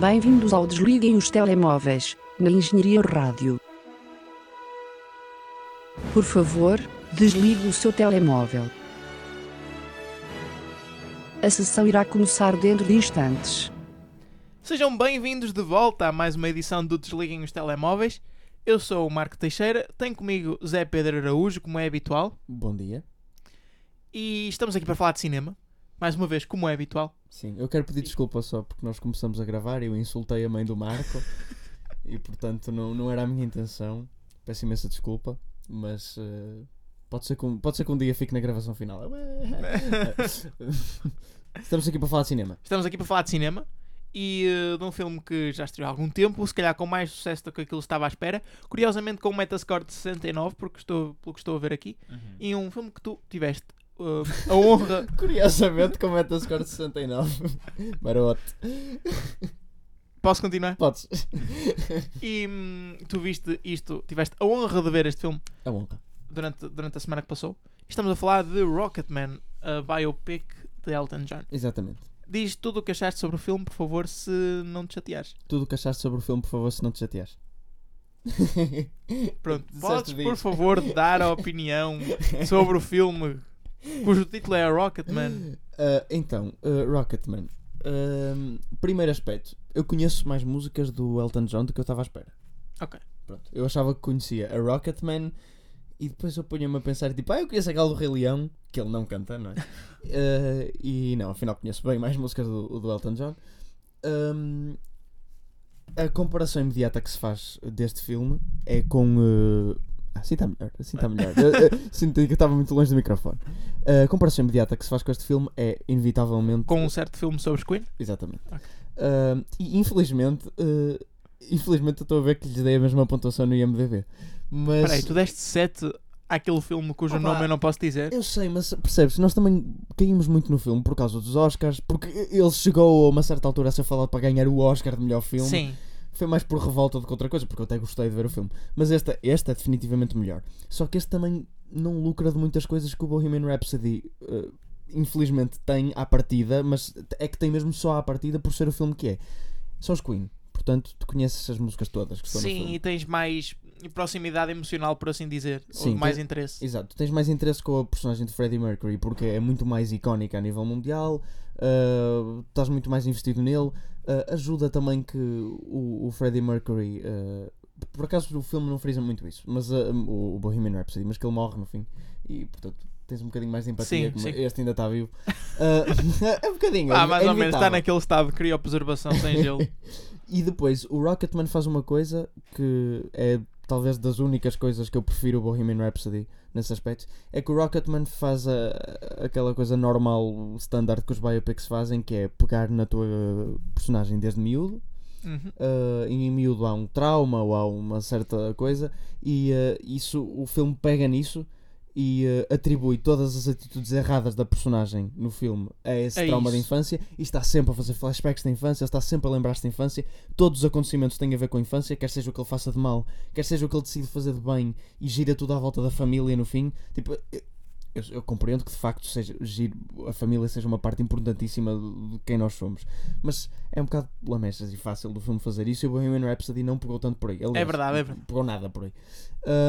Bem-vindos ao Desliguem os Telemóveis, na Engenharia Rádio. Por favor, desligue o seu telemóvel. A sessão irá começar dentro de instantes. Sejam bem-vindos de volta a mais uma edição do Desliguem os Telemóveis. Eu sou o Marco Teixeira, tenho comigo Zé Pedro Araújo, como é habitual, Bom dia. e estamos aqui para falar de cinema. Mais uma vez, como é habitual. Sim, eu quero pedir desculpa só porque nós começamos a gravar e eu insultei a mãe do Marco e portanto não, não era a minha intenção. Peço imensa desculpa, mas eh, pode, ser que um, pode ser que um dia fique na gravação final. Estamos aqui para falar de cinema. Estamos aqui para falar de cinema e eh, de um filme que já estreou há algum tempo, se calhar com mais sucesso do que aquilo que estava à espera. Curiosamente com um Metascore de 69, porque estou, pelo que estou a ver aqui. E um filme que tu tiveste eh, a honra Curiosamente, com Metascore de 69. Maroto. Posso continuar? Podes. E hum, tu viste isto, tiveste a honra de ver este filme A honra. durante, durante a semana que passou. Estamos a falar de Rocketman, a biopic de Elton John. Exatamente. Diz tudo o que achaste sobre o filme, por favor, se não te chateares. Tudo o que achaste sobre o filme, por favor, se não te chateares. Pronto, podes, por favor, dar a opinião sobre o filme cujo título é Rocketman. Ah, então, ah, Rocketman. Ahm, primeiro aspecto, eu conheço mais músicas do Elton John do que eu estava à espera. Ok. Pronto, eu achava que conhecia a Rocketman e depois eu punha-me a pensar, tipo, ah, eu conheço aquela do Rei Leão, que ele não canta, não é? Ah, e não, afinal conheço bem mais músicas do, do Elton John. Ahm, a comparação imediata que se faz deste filme é com. ah, assim está melhor, assim está melhor. Eu- eu Senti que eu estava muito longe do microfone. A comparação imediata que se faz com este filme é, inevitavelmente. Com um certo filme sobre Queen. Exatamente. Ok. Ah, e infelizmente, ah, infelizmente eu estou a ver que lhes dei a mesma pontuação no IMDB. Mas Espera aí, tu deste 7 àquele filme cujo Opa. nome eu não posso dizer. eu sei, mas percebes, nós também caímos muito no filme por causa dos Oscars, porque ele chegou a uma certa altura a ser falado para ganhar o Oscar de melhor filme. Sim. Foi mais por revolta do que outra coisa, porque eu até gostei de ver o filme. Mas este, este é definitivamente melhor. Só que este também não lucra de muitas coisas que o Bohemian Rhapsody eh, infelizmente tem à partida, mas é que tem mesmo só à partida por ser o filme que é. São os Queen. Portanto, tu conheces as músicas todas que estão Sim, e tens mais proximidade emocional, por assim dizer. Sim, ou mais interesse. Exato, tu tens mais interesse com a personagem de Freddie Mercury porque é muito mais icónica a nível mundial, uh, estás muito mais investido nele. Uh, ajuda também que o, o Freddie Mercury, uh, por acaso o filme não frisa muito isso, mas uh, o, o Bohemian Rhapsody, mas que ele morre no fim e portanto tens um bocadinho mais de empatia. Sim, sim. Este ainda está vivo. É um bocadinho. Ah, é- mais é ou menos está naquele estado de criopreservação sem gelo. E depois, o Rocketman faz uma coisa que é talvez das únicas coisas que eu prefiro o Bohemian Rhapsody nesse aspecto, é que o Rocketman faz a, aquela coisa normal, standard que os biopics fazem, que é pegar na tua personagem desde miúdo, Uhum. uh, e em miúdo há um trauma ou há uma certa coisa, e uh, isso, o filme pega nisso e uh, atribui todas as atitudes erradas da personagem no filme a esse É trauma de isso. infância e está sempre a fazer flashbacks da infância, está sempre a lembrar-se da infância. Todos os acontecimentos têm a ver com a infância, quer seja o que ele faça de mal, quer seja o que ele decide fazer de bem e gira tudo à volta da família no fim. Tipo, eu, eu, compreendo que de facto seja, giro, a família seja uma parte importantíssima de, quem nós somos, mas é um bocado lamechas e fácil do filme fazer isso e o Bohemian Rhapsody não pegou tanto por aí. Aliás, É verdade, é verdade. Pegou nada por aí.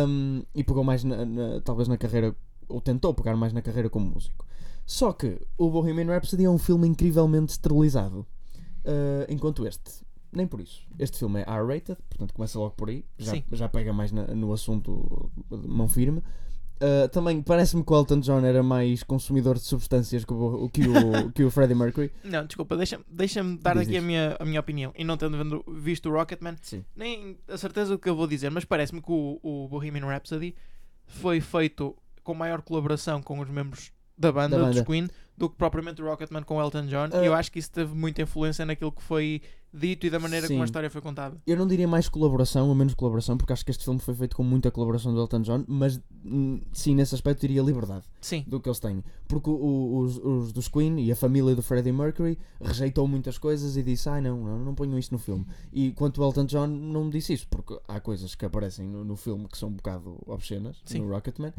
Um, e pegou mais, na- na- talvez, na carreira, ou tentou pegar mais na carreira como músico. Só que o Bohemian Rhapsody é um filme incrivelmente esterilizado, uh, enquanto este. Nem por isso. Este filme é R-rated, portanto começa logo por aí. Já, Sim. já pega mais na- no assunto mão firme. Uh, também parece-me que o Elton John era mais consumidor de substâncias que o, que o, que o Freddie Mercury. Não, desculpa, deixa-me deixa dar Diz aqui a minha, a minha opinião. E não tendo visto o Rocketman, Sim. nem a certeza do que eu vou dizer, mas parece-me que o, o Bohemian Rhapsody foi feito com maior colaboração com os membros da banda, Da dos banda. Queen, do que propriamente o Rocketman com Elton John. Ah. E eu acho que isso teve muita influência naquilo que foi dito e da maneira como a Sim. história foi contada. Eu não diria mais colaboração ou menos colaboração, porque acho que este filme foi feito com muita colaboração do Elton John, mas hum, sim, nesse aspecto diria liberdade Sim, do que eles têm. Porque o- o- os, os dos Queen e a família do Freddie Mercury rejeitou muitas coisas e disse: Ai não, não, não ponham isto no filme. E quanto o Elton John não disse isso, porque há coisas que aparecem no, no filme que são um bocado obscenas, Sim. no Rocketman,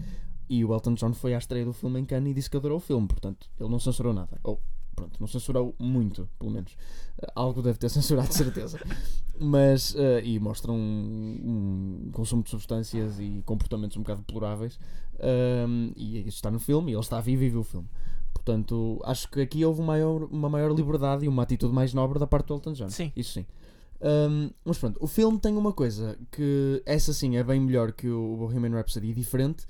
e o Elton John foi à estreia do filme em Cannes e disse que adorou o filme, portanto ele não censurou nada. Ou pronto, não censurou muito, pelo menos. Uh, algo deve ter censurado, de certeza. Mas, uh, e mostram um, um, consumo de substâncias e comportamentos um bocado deploráveis. Um, e isso está no filme, e ele está vivo e viu o filme. Portanto, acho que aqui houve uma maior, uma maior liberdade e uma atitude mais nobre da parte do Elton John. Sim. Isso sim. Um, mas pronto, o filme tem uma coisa que essa sim é bem melhor que o Bohemian Rhapsody, diferente,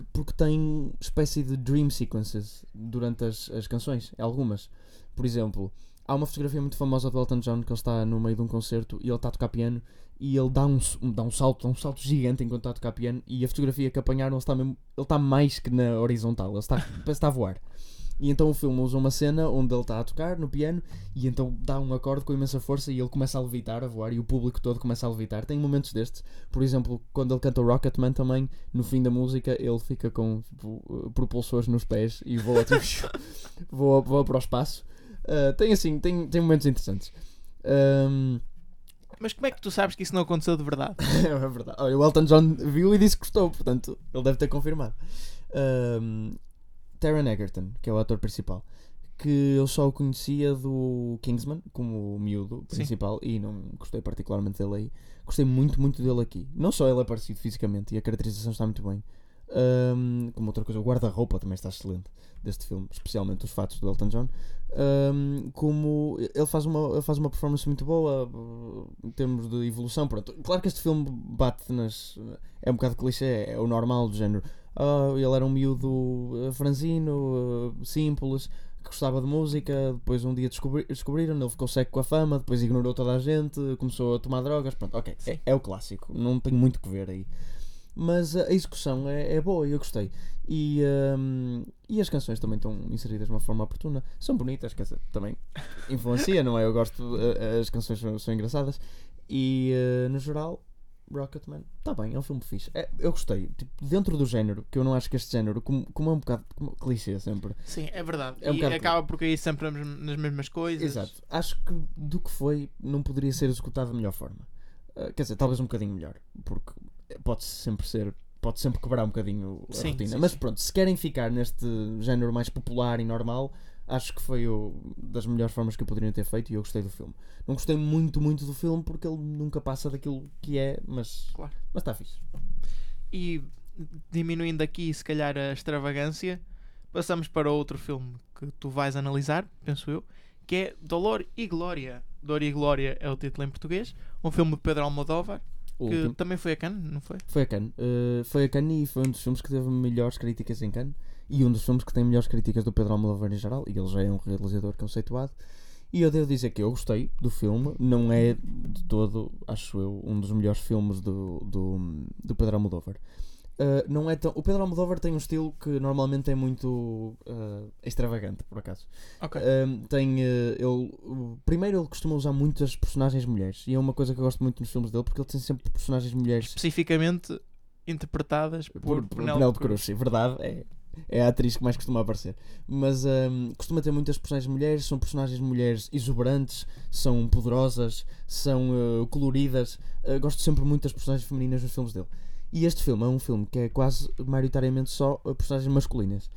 que- porque tem espécie de dream sequences durante as, as canções, algumas. Por exemplo, há uma fotografia muito famosa do Elton John que ele está no meio de um concerto e ele está a tocar piano e ele dá um, dá um salto, dá um salto gigante enquanto está a tocar piano e a fotografia que apanharam ele está, mesmo, ele está mais que na horizontal, ele está, parece que está a voar. E então o filme usa uma cena onde ele está a tocar no piano e então dá um acorde com imensa força e ele começa a levitar, a voar e o público todo começa a levitar. Tem momentos destes, por exemplo, quando ele canta o Rocketman também, no fim da música ele fica com tipo, uh, propulsores nos pés e voa, tipo, voa, voa para o espaço. Uh, tem assim, tem, tem momentos interessantes. Um, Mas como é que tu sabes que isso não aconteceu de verdade? é verdade. Olha, o Elton John viu e disse que gostou, portanto, ele deve ter confirmado. Um, Taron Egerton, que é o ator principal, que eu só o conhecia do Kingsman, como o miúdo Sim. principal, e não gostei particularmente dele aí. Gostei muito, muito dele aqui. Não só ele é parecido fisicamente, e a caracterização está muito bem. Um, como outra coisa, o guarda-roupa também está excelente deste filme, especialmente os fatos do Elton John. Um, como ele faz, uma, ele faz uma performance muito boa uh, em termos de evolução. Pronto. Claro que este filme bate nas. É um bocado clichê, é o normal do género. Ah, ele era um miúdo uh, franzino, uh, simples, que gostava de música. Depois um dia descobri descobriram, ele ficou seco com a fama. Depois ignorou toda a gente, começou a tomar drogas. Pronto, ok, é, é o clássico, não tem muito que ver aí. Mas a execução é, é boa e eu gostei. E, um, e as canções também estão inseridas de uma forma oportuna. São bonitas, quer dizer, também influencia, não é? Eu gosto, as canções são, são engraçadas. E uh, no geral, Rocketman, está bem, é um filme fixe. É, eu gostei, tipo, dentro do género, que eu não acho que este género, como, como é um bocado como clichê sempre. Sim, é verdade. É um e acaba por cair sempre nas mesmas coisas. Exato. Acho que do que foi, não poderia ser executado da melhor forma. Uh, quer dizer, talvez um bocadinho melhor, porque pode sempre ser. Pode sempre quebrar um bocadinho a Sim, rotina. sim, Mas pronto, se querem ficar neste género mais popular e normal, acho que foi o, das melhores formas que eu poderia ter feito e eu gostei do filme. Não gostei muito, muito do filme porque ele nunca passa daquilo que é, mas Claro. mas está fixe. E diminuindo aqui, se calhar, a extravagância, passamos para outro filme que tu vais analisar, penso eu, que é Dolor e Glória. Dor e Glória é o título em português. Um filme de Pedro Almodóvar, O que último- também foi a Cannes, não foi? Foi a Cannes. Uh, foi a Cannes e foi um dos filmes que teve melhores críticas em Cannes e um dos filmes que tem melhores críticas do Pedro Almodóvar em geral e ele já é um realizador conceituado. E eu devo dizer que eu gostei do filme, não é de todo, acho eu, um dos melhores filmes do, do, do Pedro Almodóvar. Uh, não é tão, o Pedro Almodóvar tem um estilo que normalmente é muito uh, extravagante, por acaso. Ok. Um, tem uh, ele primeiro ele costuma usar muitas personagens mulheres e é uma coisa que eu gosto muito nos filmes dele porque ele tem sempre personagens mulheres Especificamente interpretadas por, por, Penélope Cruz. Cruz, verdade, é, é a atriz que mais costuma aparecer. Mas hum, costuma ter muitas personagens mulheres, são personagens mulheres exuberantes, são poderosas, são uh, coloridas. Uh, gosto sempre muito das personagens femininas nos filmes dele. E este filme é um filme que é quase maioritariamente só uh, personagens masculinas.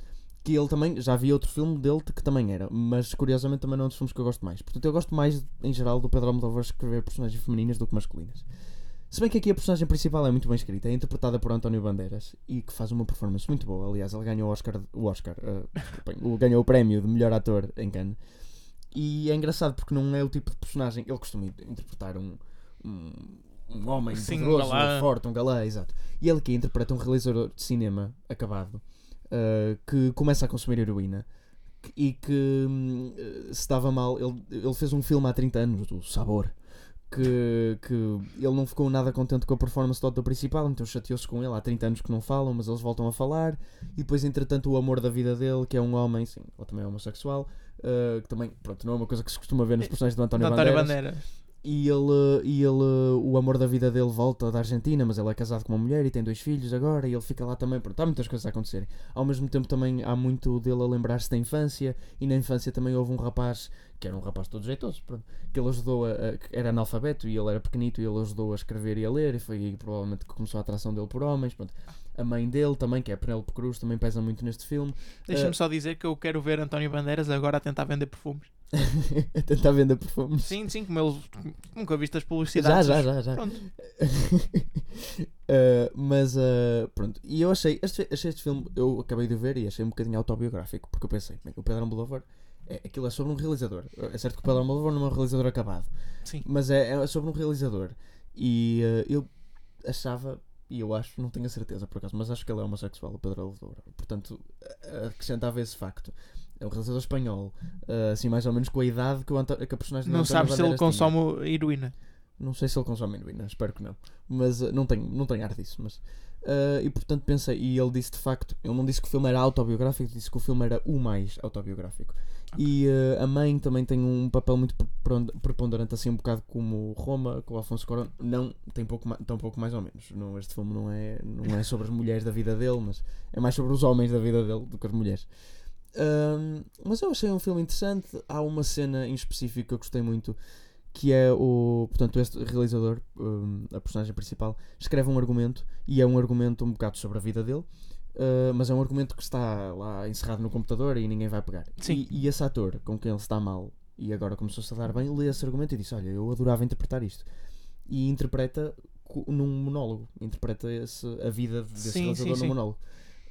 Que ele também, já vi outro filme dele que também era, mas curiosamente também não é um dos filmes que eu gosto mais. Portanto, eu gosto mais, em geral, do Pedro Almodóvar escrever personagens femininas do que masculinas. Se bem que aqui a personagem principal é muito bem escrita, é interpretada por António Bandeiras e que faz uma performance muito boa. Aliás, ele ganhou o Oscar, o Oscar, uh, ganhou o prémio de melhor ator em Cannes. E é engraçado porque não é o tipo de personagem. Ele costuma in- interpretar um, um, um homem Sim, um poderoso, galã. forte, um galã, exato. E ele aqui interpreta um realizador de cinema acabado uh, que começa a consumir heroína e que hum, uh, se estava mal. Ele, ele fez um filme há 30 anos, o Sabor. Que, que ele não ficou nada contente com a performance do ator principal, então chateou-se com ele. Há 30 anos que não falam, mas eles voltam a falar. E depois, entretanto, o amor da vida dele, que é um homem, sim, ele também é homossexual, uh, que também, pronto, não é uma coisa que se costuma ver nos personagens do António, De António Bandeiras. Bandeira. E ele, e ele, o amor da vida dele volta da Argentina, mas ele é casado com uma mulher e tem dois filhos agora, e ele fica lá também. Pronto, há muitas coisas a acontecerem. Ao mesmo tempo, também há muito dele a lembrar-se da infância, e na infância também houve um rapaz, que era um rapaz todo jeitoso, pronto, que ele ajudou a, a- era analfabeto e ele era pequenito e ele ajudou a escrever e a ler, e foi aí provavelmente que começou a atração dele por homens. Pronto. A mãe dele também, que é a Penélope Cruz, também pesa muito neste filme. Deixa-me Eh, só dizer que eu quero ver António Bandeiras agora a tentar vender perfumes. A tentar vender perfumes. Sim, sim, como eles nunca viste as Já, publicidades. já, já, já. Pronto. Uh, mas uh, pronto, e eu achei este, achei este filme, eu acabei de ver e achei um bocadinho autobiográfico, porque eu pensei, bem, o Pedro Almodóvar, é, aquilo é sobre um realizador. É certo que o Pedro Almodóvar não é um realizador acabado, Sim. mas é, é sobre um realizador. E uh, eu achava, e eu acho, não tenho a certeza por acaso, mas acho que ele é homossexual, o Pedro Almodóvar. Portanto, acrescentava esse facto. É um realizador espanhol, uh, assim mais ou menos com a idade que, o Anto- que a personagem Não António sabes se ele Bandeiras tinha. consome heroína. Não sei se ele consome heroína, espero que não. Mas uh, não tenho, não tenho ar disso. Mas, uh, e portanto pensei, e ele disse de facto, ele não disse que o filme era autobiográfico, disse que o filme era o mais autobiográfico. E uh, a mãe também tem um papel muito prepon- preponderante, assim um bocado como Roma, com o Alfonso Cuarón. Não, tem pouco, tão pouco mais ou menos. Não, este filme não é, não é sobre as mulheres da vida dele, mas é mais sobre os homens da vida dele do que as mulheres. Um, mas eu achei um filme interessante. Há uma cena em específico que eu gostei muito, que é o. Portanto, este realizador, um, a personagem principal, escreve um argumento e é um argumento um bocado sobre a vida dele. uh, mas é um argumento que está lá encerrado no computador e ninguém vai pegar. Sim. E, e esse ator com quem ele está mal e agora começou-se a dar bem, lê esse argumento e disse: Olha, eu adorava interpretar isto. E interpreta num monólogo. Interpreta esse, a vida desse Sim, realizador sim, num sim.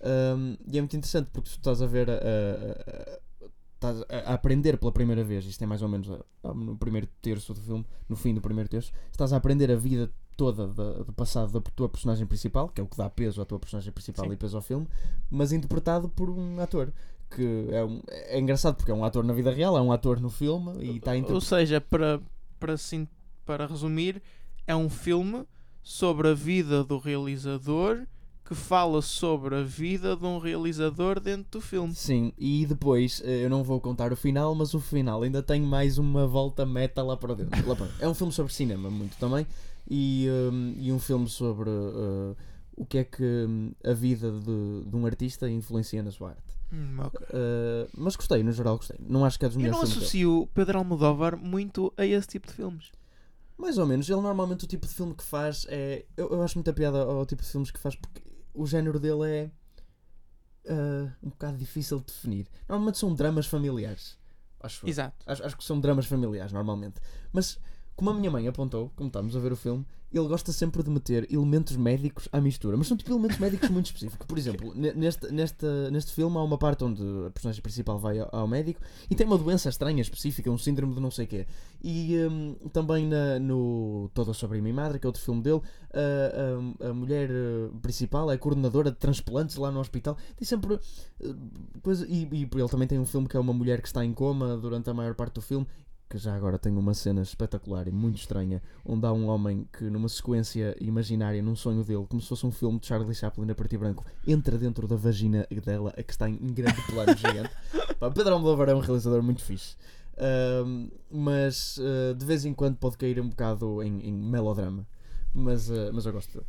Um, e é muito interessante porque tu estás a ver a, a- a- estás a, aprender pela primeira vez, isto é mais ou menos a- no primeiro terço do filme, no fim do primeiro terço, estás a aprender a vida toda da- do passado da tua personagem principal, que é o que dá peso à tua personagem principal Sim. e peso ao filme, mas interpretado por um ator. Que é, um- é engraçado porque é um ator na vida real, é um ator no filme e está Ou seja, para, para, sim, para resumir, é um filme sobre a vida do realizador que fala sobre a vida de um realizador dentro do filme. Sim, e depois eh, eu não vou contar o final, mas o final ainda tem mais uma volta meta lá para dentro. Lá para- É um filme sobre cinema, muito também, e, um, e um filme sobre uh, o que é que hum, a vida de, de um artista influencia na sua arte. Hum, ok. Uh, mas gostei, no geral gostei. Não acho que é dos Eu melhores não filmes. dele. associo Pedro Almodóvar muito a esse tipo de filmes. Mais ou menos, ele normalmente o tipo de filme que faz é. Eu, eu acho muita piada ao tipo de filmes que faz porque o género dele é. uh, um bocado difícil de definir. Normalmente são dramas familiares. Acho. Exato. Acho, acho que são dramas familiares, normalmente. Mas, como a minha mãe apontou, como estamos a ver o filme, ele gosta sempre de meter elementos médicos à mistura. Mas são tipo elementos médicos muito específicos. Por exemplo, ne- neste, neste, neste filme há uma parte onde a personagem principal vai ao, médico e tem uma doença estranha, específica, um síndrome de não sei quê. E hum, também na, no Toda sobre a Minha Madre, que é outro filme dele, a, a, a mulher eh, principal é coordenadora de transplantes lá no hospital. Tem sempre. eh, coisa, e, e ele também tem um filme que é uma mulher que está em coma durante a maior parte do filme. Que já agora tem uma cena espetacular e muito estranha, onde há um homem que, numa sequência imaginária, num sonho dele, como se fosse um filme de Charlie Chaplin a preto e branco, entra dentro da vagina dela, a que está em grande plano gigante. Pá, Pedro Almodóvar é um realizador muito fixe. Mas ah, de vez em quando pode cair um bocado em, em melodrama. Mas, ah, mas eu gosto dele.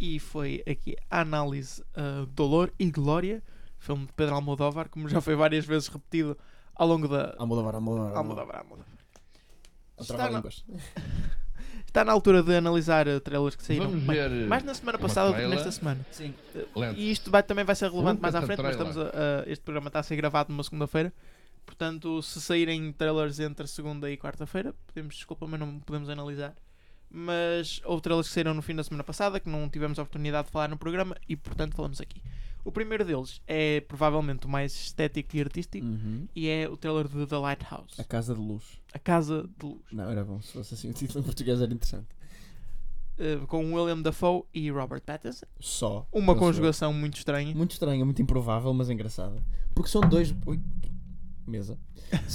E foi aqui a análise uh, Dolor e Glória, filme de Pedro Almodóvar, como já foi várias vezes repetido ao longo da. Almodóvar, Almodóvar. Almodóvar, Almodóvar. A Está na, línguas. está na altura de analisar uh, trailers que saíram Vamos bem, ver mais na semana passada do que nesta semana. Sim. lento. E isto vai- também vai ser relevante Um mais à frente, mas estamos a- a- este programa está a ser gravado numa segunda-feira. Portanto, se saírem trailers entre segunda e quarta-feira, pedimos desculpa, mas não podemos analisar. Mas houve trailers que saíram no fim da semana passada que não tivemos a oportunidade de falar no programa e, portanto, falamos aqui. O primeiro deles é provavelmente o mais estético e artístico Uhum. e é o trailer de The Lighthouse A Casa de Luz. A Casa de Luz Não, era bom. Se fosse assim, o título em português era interessante. eh, com William Dafoe e Robert Pattinson. Só. Uma conjugação muito estranha. Muito estranha, muito improvável, mas engraçada. Porque são dois. Ui, mesa.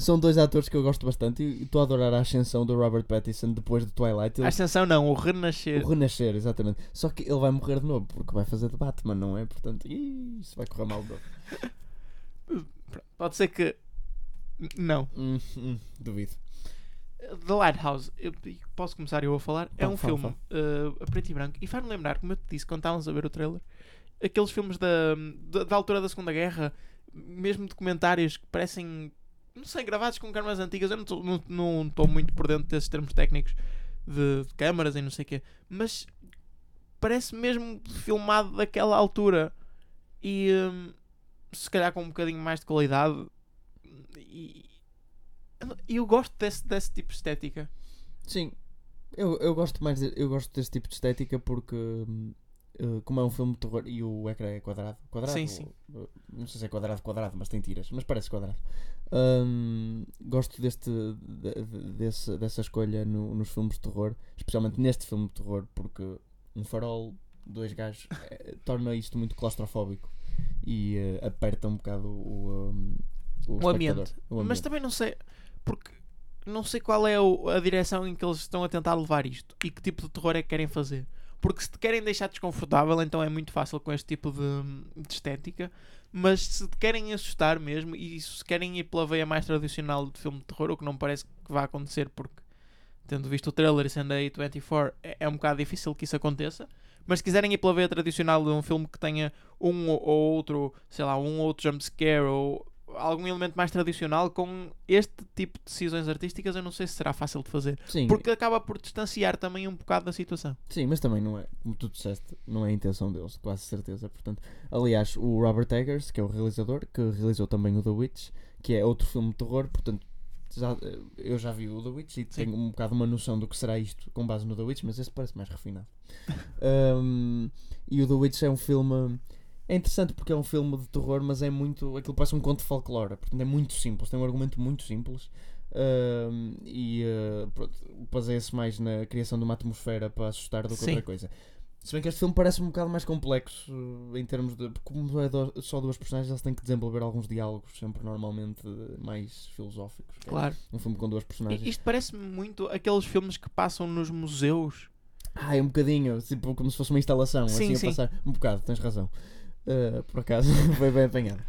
são, dois atores que eu gosto bastante e estou a adorar a ascensão do Robert Pattinson depois de Twilight. A Ele, ascensão não, o renascer. o renascer, exatamente. Só que ele vai morrer de novo porque vai fazer de Batman, não é? Portanto, ih, isso vai correr mal de novo. Pode ser que. Não. Hum, hum, duvido. The Lighthouse, eu- posso começar eu a falar? é um fala, filme uh, a preto e branco e faz-me lembrar, como eu te disse quando estávamos a ver o trailer, aqueles filmes da, da, da altura da Segunda Guerra, mesmo documentários que parecem, não sei, gravados com câmaras antigas. Eu não estou muito por dentro desses termos técnicos de, de câmaras e não sei o quê, mas parece mesmo filmado daquela altura e hum, se calhar com um bocadinho mais de qualidade. E eu gosto desse, desse tipo de estética. Sim, eu, eu gosto mais de- eu gosto desse tipo de estética porque eh, como é um filme de terror e o ecrã é quadrado, quadrado Sim, sim. ou- não sei se é quadrado quadrado, mas tem tiras, mas parece quadrado. Hum, gosto deste de- de- desse, dessa escolha no- nos filmes de terror, especialmente neste filme de terror, porque um farol, dois gajos, eh, torna isto muito claustrofóbico e eh, aperta um bocado o, hum, o, O ambiente. o Mas ambiente. também não sei, porque não sei qual é a direção em que eles estão a tentar levar isto e que tipo de terror é que querem fazer. Porque se te querem deixar desconfortável, então é muito fácil com este tipo de, de estética. Mas se te querem assustar mesmo, e se querem ir pela veia mais tradicional de filme de terror, o que não parece que vai acontecer, porque tendo visto o trailer e sendo a A24, é, é um bocado difícil que isso aconteça. Mas se quiserem ir pela veia tradicional de um filme que tenha um ou outro, sei lá, um ou outro jumpscare ou algum elemento mais tradicional, com este tipo de decisões artísticas, eu não sei se será fácil de fazer. Sim, Porque acaba por distanciar também um bocado da situação. Sim, mas também não é, como tu disseste, não é a intenção deles, quase certeza. Portanto, aliás, o Robert Eggers, que é o realizador, que realizou também o The Witch, que é outro filme de terror, portanto, já, eu já vi o The Witch e tenho um bocado uma noção do que será isto com base no The Witch, mas esse parece mais refinado. Um, e o The Witch é um filme. É interessante porque é um filme de terror, mas é muito. Aquilo parece um conto de folclore, portanto é muito simples, tem um argumento muito simples. Um, e uh, baseia-se mais na criação de uma atmosfera para assustar do que Sim. outra coisa. Se bem que este filme parece um bocado mais complexo uh, em termos de. Como é do- só duas personagens, eles têm que desenvolver alguns diálogos, sempre normalmente uh, mais filosóficos. é Claro. Um filme com duas personagens. Isto parece-me muito aqueles filmes que passam nos museus. Ah, é um bocadinho, tipo, como se fosse uma instalação, Sim, assim a sim. passar. Um bocado, tens razão. Uh, por acaso, foi bem apanhado.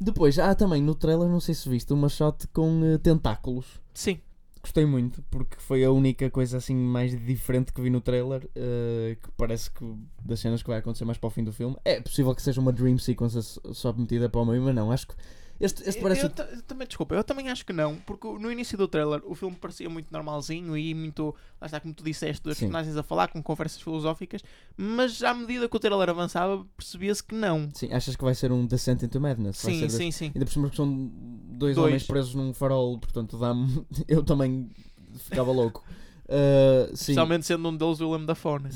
Depois, há também no trailer, não sei se viste, uma shot com uh, tentáculos. Sim. Gostei muito, porque foi a única coisa assim mais diferente que vi no trailer, uh, que parece que das cenas que vai acontecer mais para o fim do filme. É possível que seja uma dream sequence só metida para o meio, mas não, acho que este, este Eu- parece... eu, ta- eu também, desculpa, eu também acho que não, porque no início do trailer o filme parecia muito normalzinho e muito, lá está, como tu disseste, Sim. personagens a falar com conversas filosóficas, mas à medida que o trailer avançava, percebia-se que não. Sim, achas que vai ser um Descent into Madness? Sim, sim, sim. Ainda por cima que são dois, Dois. homens presos num farol, portanto dá-me. Eu também ficava louco. Uh. Especialmente sendo um deles o Willem Dafoe. né?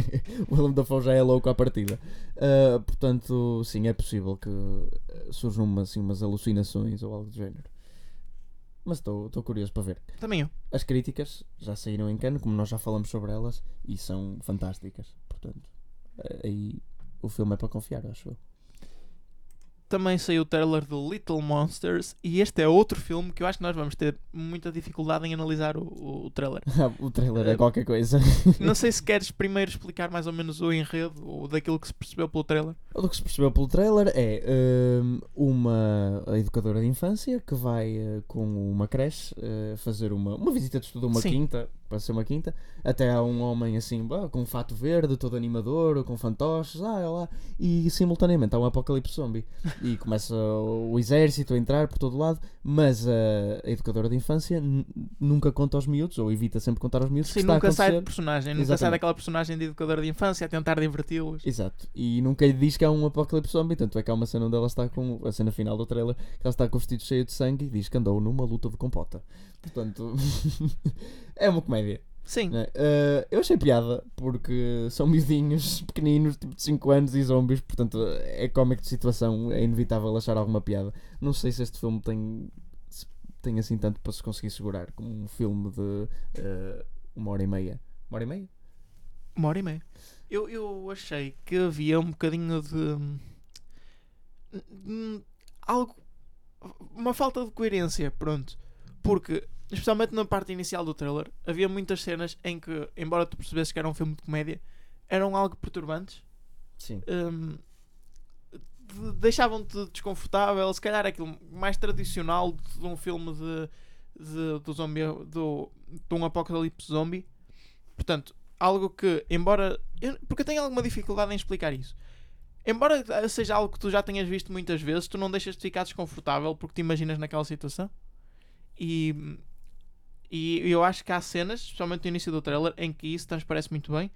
o Willem Dafoe já é louco à partida. Uh, portanto, sim, é possível que uh, surjam uma, assim, umas alucinações ou algo do género. Mas estou curioso para ver. Também eu. As críticas já saíram em cano, como nós já falamos sobre elas, e são fantásticas. Portanto, aí o filme é para confiar, acho eu. Também saiu o trailer de Little Monsters e este é outro filme que eu acho que nós vamos ter muita dificuldade em analisar o, o, o trailer. o trailer é Eh, qualquer coisa. Não sei se queres primeiro explicar mais ou menos o enredo ou daquilo que se percebeu pelo trailer. O que se percebeu pelo trailer é hum, uma educadora de infância que vai eh, com uma creche eh, fazer uma, uma visita de estudo a uma Sim. quinta, para ser uma quinta, até há um homem assim, com um fato verde, todo animador, com fantoches, ah, é lá, e simultaneamente há um apocalipse zombie. E começa o exército a entrar por todo lado, mas a educadora de infância nunca conta aos miúdos, ou evita sempre contar aos miúdos, que Sim, a nunca sai de personagem, nunca sai Exatamente. daquela personagem de educadora de infância a tentar diverti-los. Exato. E nunca lhe diz que há um apocalipse zombie. Tanto é que há uma cena onde ela está com. A cena final do trailer, que ela está com o vestido cheio de sangue e diz que andou numa luta de compota. Portanto, é uma comédia. Sim? Eh, eu achei piada porque são miudinhos, pequeninos, tipo de 5 anos e zombies. Portanto, é cómico de situação. É inevitável achar alguma piada. Não sei se este filme tem. tem assim tanto para se conseguir segurar como um filme de eh, uma hora e meia. Uma hora e meia? uma hora e meia. Eu, eu achei que havia um bocadinho de. hum, algo. Uma falta de coerência, pronto. Porque, especialmente na parte inicial do trailer, havia muitas cenas em que, embora tu percebesses que era um filme de comédia, eram algo perturbantes. Sim. de- deixavam-te desconfortável, se calhar aquilo mais tradicional de um filme de, de, do zombie, do, de um apocalipse zombie. Portanto, algo que, embora. eu- porque eu tenho alguma dificuldade em explicar isso. Embora seja algo que tu já tenhas visto muitas vezes, tu não deixas de ficar desconfortável porque te imaginas naquela situação. E, e eu acho que há cenas, especialmente no início do trailer, em que isso transparece muito bem,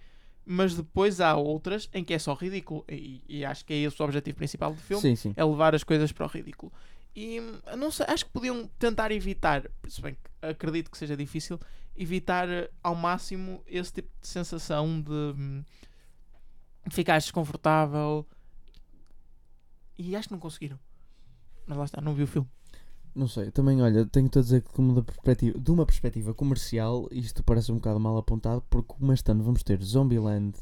mas depois há outras em que é só ridículo. E, e acho que é esse o objetivo principal do filme Sim, sim. é levar as coisas para o ridículo. E não sei, acho que podiam tentar evitar, se bem que acredito que seja difícil, evitar eh, ao máximo esse tipo de sensação de hum, ficar desconfortável. E acho que não conseguiram. Mas lá está, não vi o filme. Não sei, também olha, tenho-te a dizer que como da perspectiva, de uma perspectiva comercial, isto parece um bocado mal apontado, porque como este ano vamos ter Zombieland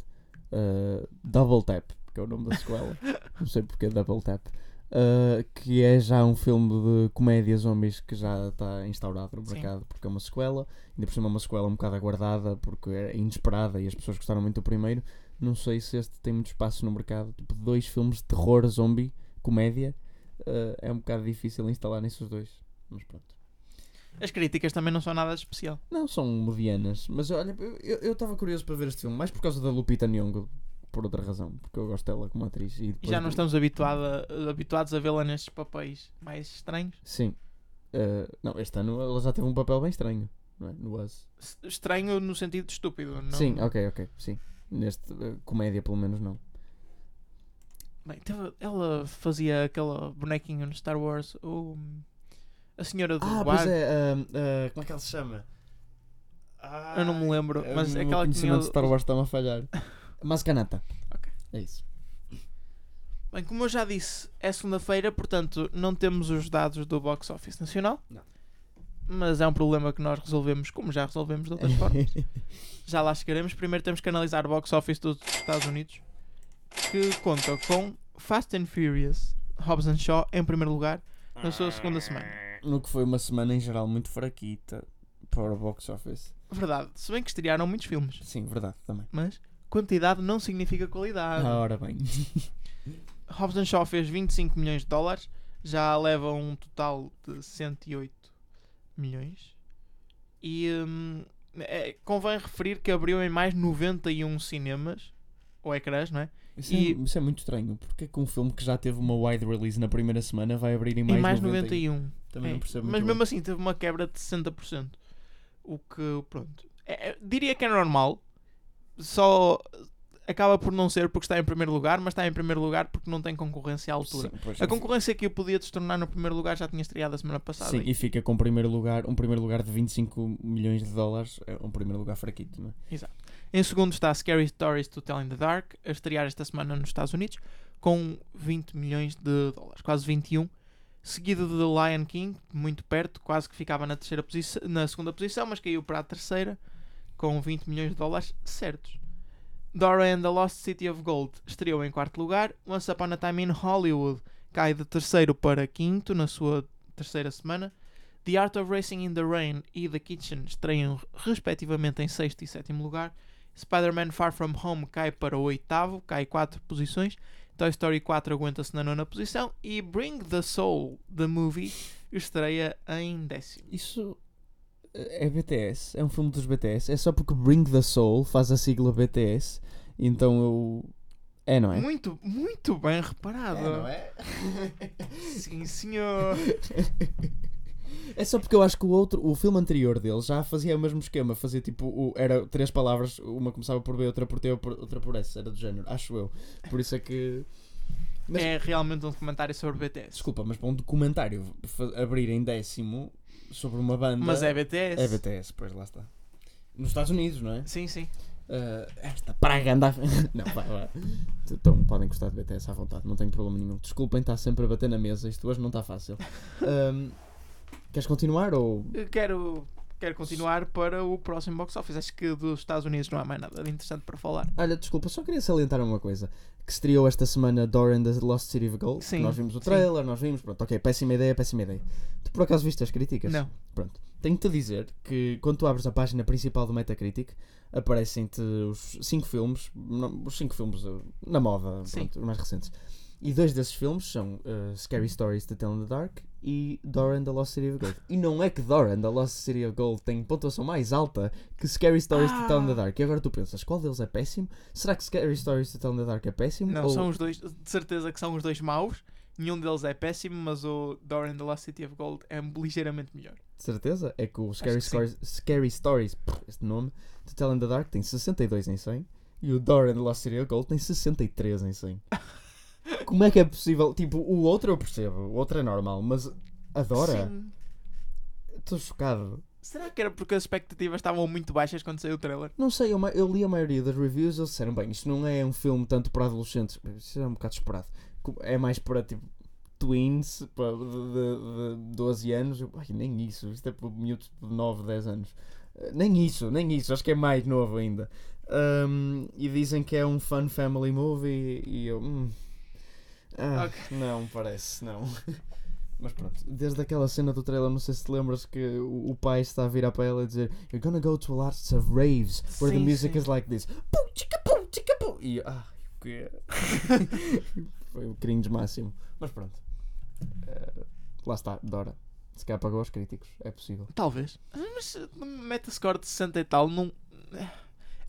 uh, Double Tap, que é o nome da sequela, não sei porque é Double Tap, uh, que é já um filme de comédia zombies que já está instaurado no Sim. mercado, porque é uma sequela, ainda por cima é uma sequela um bocado aguardada, porque é inesperada e as pessoas gostaram muito do primeiro. Não sei se este tem muito espaço no mercado, tipo dois filmes de terror zombie, comédia. Uh, é um bocado difícil instalar nesses dois. Mas pronto. As críticas também não são nada de especial. Não, são medianas. Mas olha, eu estava curioso para ver este filme, mais por causa da Lupita Nyong'o, por outra razão, porque eu gosto dela como atriz. E E já não estamos habituada, habituados a vê-la nestes papéis mais estranhos. Sim. Uh, não, este ano ela já teve um papel bem estranho, não é? No Us. Estranho no sentido de estúpido. Não... Sim, ok, ok, sim. Neste, uh, comédia pelo menos não. Bem, teve- ela fazia aquela bonequinho no Star Wars, o, a senhora do Ah, pois é, uh, uh, como é que ela se chama? Eu não me lembro, Ah, mas o meu aquela que tinha o- de Star Wars está-me a falhar. Mascanata. Ok. É isso. Bem, como eu já disse, é segunda-feira, portanto não temos os dados do box office nacional. Não. Mas é um problema que nós resolvemos, como já resolvemos de outras formas. Já lá chegaremos. Primeiro temos que analisar o box office dos Estados Unidos, que conta com Fast and Furious, Hobbs and Shaw em primeiro lugar na sua segunda semana. no que foi uma semana em geral muito fraquita para o box office. Verdade, se bem que estrearam muitos filmes, Sim, verdade, também. mas quantidade não significa qualidade. Ah, ora bem. Hobbs and Shaw fez 25 milhões de dólares, já leva um total de 108 milhões. E hum, é, convém referir que abriu em mais 91 cinemas, ou ecrãs, não é? Isso, E- é, isso é muito estranho. Porque é que um filme que já teve uma wide release na primeira semana vai abrir em Em mais, mais 91? 91. Também É, não percebo Mas mesmo bem. assim teve uma quebra de 60%. O que, pronto. é- é- diria que é normal. Só acaba por não ser porque está em primeiro lugar, mas está em primeiro lugar porque não tem concorrência à altura. Sim, A concorrência que eu podia destornar no primeiro lugar já tinha estreado a semana passada. Sim, e fica com primeiro lugar, um primeiro lugar de 25 milhões de dólares, é um primeiro lugar fraquito, não é? Em segundo está Scary Stories to Tell in the Dark, a estrear esta semana nos Estados Unidos, com 20 milhões de dólares, quase 21. Seguido de The Lion King, muito perto, quase que ficava na, terceira posição, na segunda posição, mas caiu para a terceira, com 20 milhões de dólares certos. Dora and the Lost City of Gold estreou em quarto lugar. Once Upon a Time in Hollywood cai de terceiro para quinto na sua terceira semana. The Art of Racing in the Rain e The Kitchen estreiam respectivamente em sexto e sétimo lugar. Spider-Man Far From Home cai para o oitavo, cai quatro posições. Toy Story 4 aguenta-se na nona posição. E Bring the Soul, the movie, estreia em décimo. Isso é BTS, é um filme dos BTS, é só porque Bring the Soul faz a sigla BTS, então eu. É, não é? Muito, muito bem reparado. é? Sim, senhor. É só porque eu acho que o outro, o filme anterior dele já fazia o mesmo esquema, fazia tipo, o- era três palavras, uma começava por B, outra por T, outra por S, era do género, acho eu. Por isso é que. Mas- É realmente um documentário sobre BTS. Desculpa, mas para um documentário abrir em décimo sobre uma banda. Mas é BTS. É BTS, pois lá está. Nos Estados Unidos, não é? Sim, sim. Ah, esta praga anda. não, vai, vai. Então podem gostar de BTS à vontade, não tenho problema nenhum. Desculpem estar sempre a bater na mesa, isto hoje não está fácil. Ahm, queres continuar ou. Quero, quero continuar para o próximo box office. Acho que dos Estados Unidos não há mais nada de interessante para falar. Olha, desculpa, só queria salientar uma coisa. Que estreou esta semana Dora and the Lost City of Gold. Sim, nós vimos o sim. trailer, nós vimos, pronto, ok, péssima ideia, péssima ideia. Tu por acaso viste as críticas? Não. Pronto. Tenho-te a dizer que quando tu abres a página principal do Metacritic, aparecem-te os 5 filmes, os 5 filmes uh, na moda, Sim. pronto, os mais recentes. E dois desses filmes são uh, Scary Stories to Tell in the Dark e Dora and the Lost City of Gold. E não é que Dora and the Lost City of Gold tem pontuação mais alta que Scary Stories to Tell in the Ah. Dark. E agora tu pensas, qual deles é péssimo? Será que Scary Stories to Tell in the Dark é péssimo? Não, Ou- são os dois, de certeza que são os dois maus. Nenhum deles é péssimo, mas o Dora and the Lost City of Gold é ligeiramente melhor. De certeza? É que o Scary, que. Stories, Scary Stories, pff, este nome, to Tell in the Dark tem 62 em 100 e o Dora and the Lost City of Gold tem 63 em 100. Como é que é possível? Tipo, o outro eu percebo, o outro é normal, mas a Dora, Sim. estou chocado. Será que era porque as expectativas estavam muito baixas quando saiu o trailer? Não sei, eu, eu li a maioria das reviews e eles disseram, bem, isto não é um filme tanto para adolescentes, isso é um bocado esperado. É mais para tipo tweens para de, de, de 12 anos. Eu, Ai, nem isso, isto é para miúdos de 9, 10 anos. Eh, Nem isso, nem isso, acho que é mais novo ainda. Ahm, e dizem que é um fun family movie e eu. hum, ah, Ok. Não, parece, não. Mas pronto, desde aquela cena do trailer, não sei se te lembras que o, o pai está a virar para ela e dizer You're gonna go to lots of raves where the Sim, music sim. is like this. Pum, tchica, pum, tchica, pum. E ai, o quê? Foi o cringe máximo. Mas pronto. Eh, lá está, Dora. Se calhar pagou aos críticos, é possível. Talvez. Mas uh, Metascore de 60 e tal não.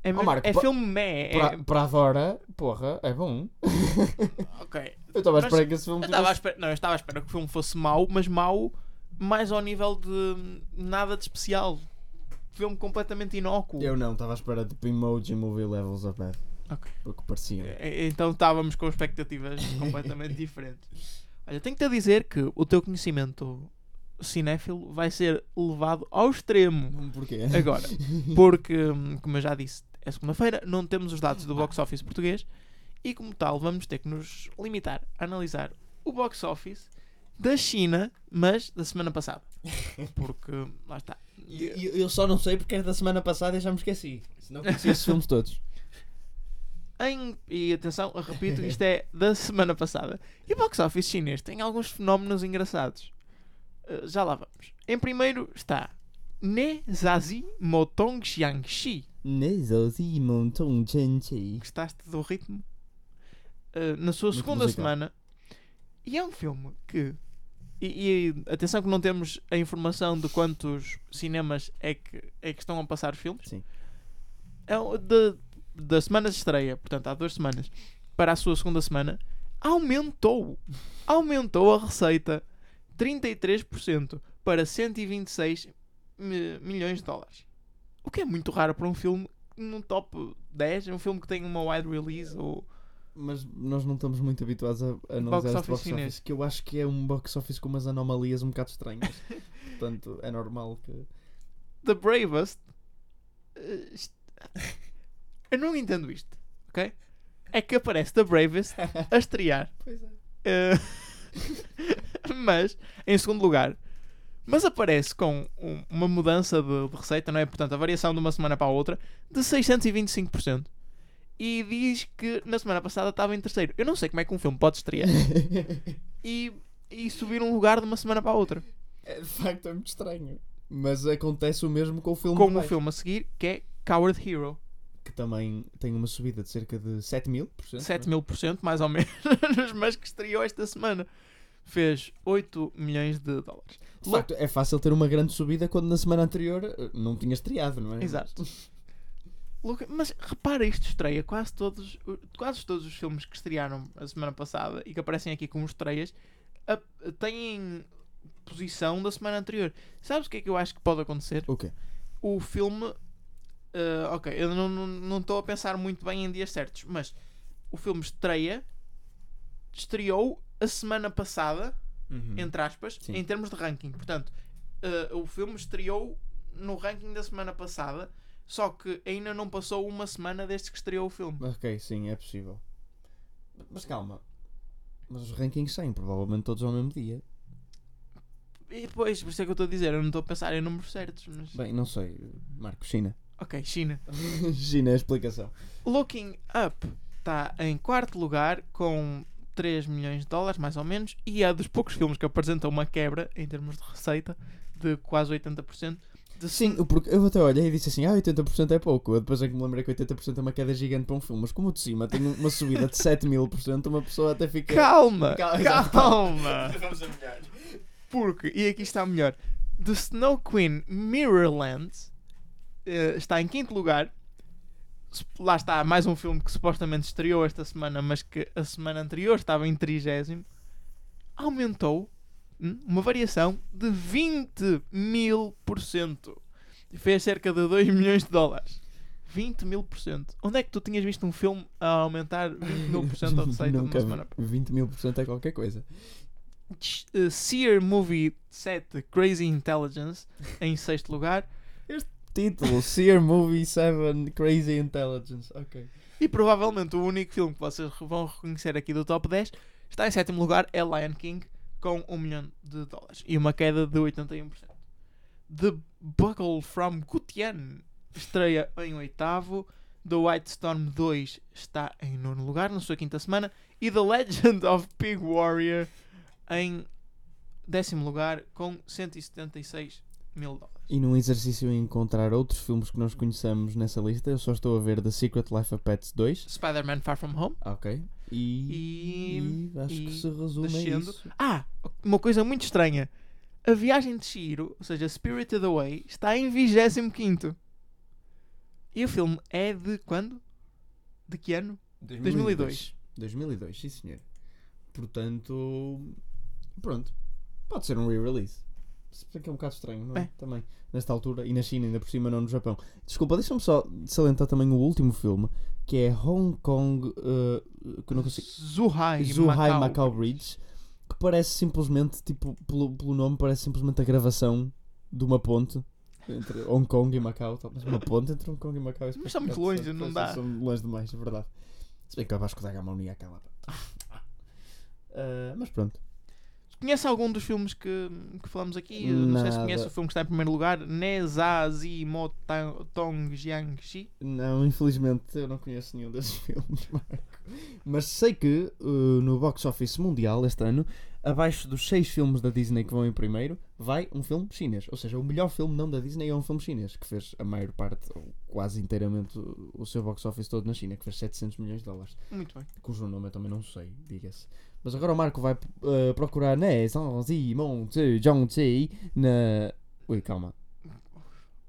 É, mesmo- Marco, é filme meh. É... Para, para a Dora, porra, é bom. Ok. Eu estava a Mas esperar que esse filme Eu à tivesse... espera, não, eu estava à espera que o filme fosse mau, mas mau mais ao nível de nada de especial. Filme completamente inócuo. Eu não, estava à espera de Emoji Movie Levels of Bad. Ok. Porque parecia. E- Então estávamos com expectativas completamente diferentes. Olha, tenho-te a dizer que o teu conhecimento cinéfilo vai ser levado ao extremo Porquê? agora. Porque, hum, como eu já disse, é segunda-feira, não temos os dados do box office português e, como tal, vamos ter que nos limitar a analisar o box office da China, mas da semana passada. Porque, lá está. E- e- Eu só não sei porque é da semana passada e já me esqueci. Senão conhecia esses filmes todos. Em, e atenção, eu repito, isto é da semana passada. E o box office chinês tem alguns fenómenos engraçados. Uh, já lá vamos. Em primeiro está Ne Zazi Motong Xiangxi. Nezozi Montong Chenchi. Gostaste do ritmo? Uh, na sua Muito segunda musical. semana. E é um filme que. E, e atenção que não temos a informação de quantos cinemas é que, é que estão a passar filmes. Sim. É de, da semana de estreia, portanto há duas semanas, para a sua segunda semana, aumentou. Aumentou a receita 33% para 126 mi- milhões de dólares. O que é muito raro para um filme num top 10, um filme que tem uma wide release ou Mas nós não estamos muito habituados a, a Box analisar este office box chinês. office, que eu acho que é um box office com umas anomalias um bocado estranhas. Portanto, é normal que. The Bravest. eh, Eu não entendo isto, ok? É que aparece The Bravest a estrear. Pois é. eh, mas, em segundo lugar, mas aparece com um- uma mudança de, de receita, não é? Portanto, a variação de uma semana para a outra de 625%. E diz que na semana passada estava em terceiro. Eu não sei como é que um filme pode estrear e, e subir um lugar de uma semana para a outra. É, de facto, é muito estranho. Mas acontece o mesmo com o filme. Como de o filme a seguir, que é Coward Hero. Que também tem uma subida de cerca de 7 mil por cento. 7 mil por cento, mais ou menos, mas que estreou esta semana. Fez 8 milhões de dólares. De facto, é fácil ter uma grande subida quando na semana anterior eh, não tinha estreado, não é? Exato. Mas repara, isto estreia quase todos, quase todos os filmes que estrearam a semana passada e que aparecem aqui como estreias a- têm posição da semana anterior. Sabes o que é que eu acho que pode acontecer? O quê? O filme. ah, ok, eu não estou não, não estou a pensar muito bem em dias certos, mas o filme estreia, estreou a semana passada, Uhum. entre aspas, Sim. em termos de ranking. Portanto, eh, o filme estreou no ranking da semana passada, só que ainda não passou uma semana desde que estreou o filme. Ok, sim, é possível. Mas calma. Mas os rankings saem provavelmente todos ao mesmo dia. E depois, por isso é que eu estou a dizer, eu não estou a pensar em números certos. Mas... Bem, não sei. Marco, China. Ok, China. China é a explicação. Looking Up está em quarto lugar com 3 milhões de dólares, mais ou menos, e é dos poucos filmes que apresentam uma quebra em termos de receita de quase 80%. de Sim, porque eu até olhei e disse assim, ah, 80% é pouco. Eu depois é que me lembrei que 80% é uma queda gigante para um filme. Mas como o de cima tem uma subida de 7 mil por cento, uma pessoa até fica... Calma, Cal- calma. Vamos a melhor. Porque, e aqui está melhor, The Snow Queen Mirrorland eh, está em quinto lugar. Lá está, mais um filme que supostamente estreou esta semana, mas que a semana anterior estava em trigésimo. Aumentou hum, uma variação de 20 mil por cento. E Fez cerca de 2 milhões de dólares. 20 mil por cento. Onde é que tu tinhas visto um filme a aumentar 20 mil por cento a receita Nunca semana? 20 mil por cento é qualquer coisa. uh, Sear Movie 7 Crazy Intelligence em sexto lugar Título, Sear Movie 7 Crazy Intelligence. Ok. e provavelmente o único filme que vocês vão reconhecer aqui do top 10 está em sétimo lugar é Lion King com 1 milhão de dólares e uma queda de 81%. The Buckle from Gutian estreia em oitavo The White Storm 2 está em nono lugar na sua quinta semana e The Legend of Pig Warrior em décimo lugar com 176 mil dólares. E num exercício em encontrar outros filmes que nós conheçamos nessa lista, eu só estou a ver The Secret Life of Pets 2. Spider-Man Far From Home. Ok. E, E- e acho e que se resume a isso. Ah, uma coisa muito estranha. A viagem de Shiro, ou seja, Spirited Away, está em 25. E o filme é de quando? De que ano? 2002. 2002, sim senhor. Portanto, pronto. Pode ser um re-release. Bem que é um bocado estranho, não é? É. Também. Nesta altura. E na China, ainda por cima, não no Japão. Desculpa, deixa-me só salientar também o último filme, que é Hong Kong. uh, que não consigo. Zuhai, Zhuhai Macau. Macau Bridge. Que parece simplesmente, tipo, pelo, pelo nome, parece simplesmente a gravação de uma ponte. Entre Hong Kong e Macau, talvez uma ponte entre Hong Kong e Macau. isso Mas está muito longe, não dá. São longe demais, é verdade. Se bem que a Vasco da Gama não ia acabar. Ah, mas pronto. Conhece algum dos filmes que, que falamos aqui? Não sei se Nada. conhece o filme que está em primeiro lugar. Nezazi Motong Jiangxi. Não, infelizmente eu não conheço nenhum desses filmes, Marco. Mas sei que uh, no box office mundial este ano, abaixo dos seis filmes da Disney que vão em primeiro, vai um filme chinês. Ou seja, o melhor filme não da Disney é um filme chinês, que fez a maior parte, ou quase inteiramente, o o seu box office todo na China, que fez 700 milhões de dólares. Muito bem. Cujo nome eu também não sei, diga-se. Mas agora o Marco vai uh, procurar Zi na. Ui, calma.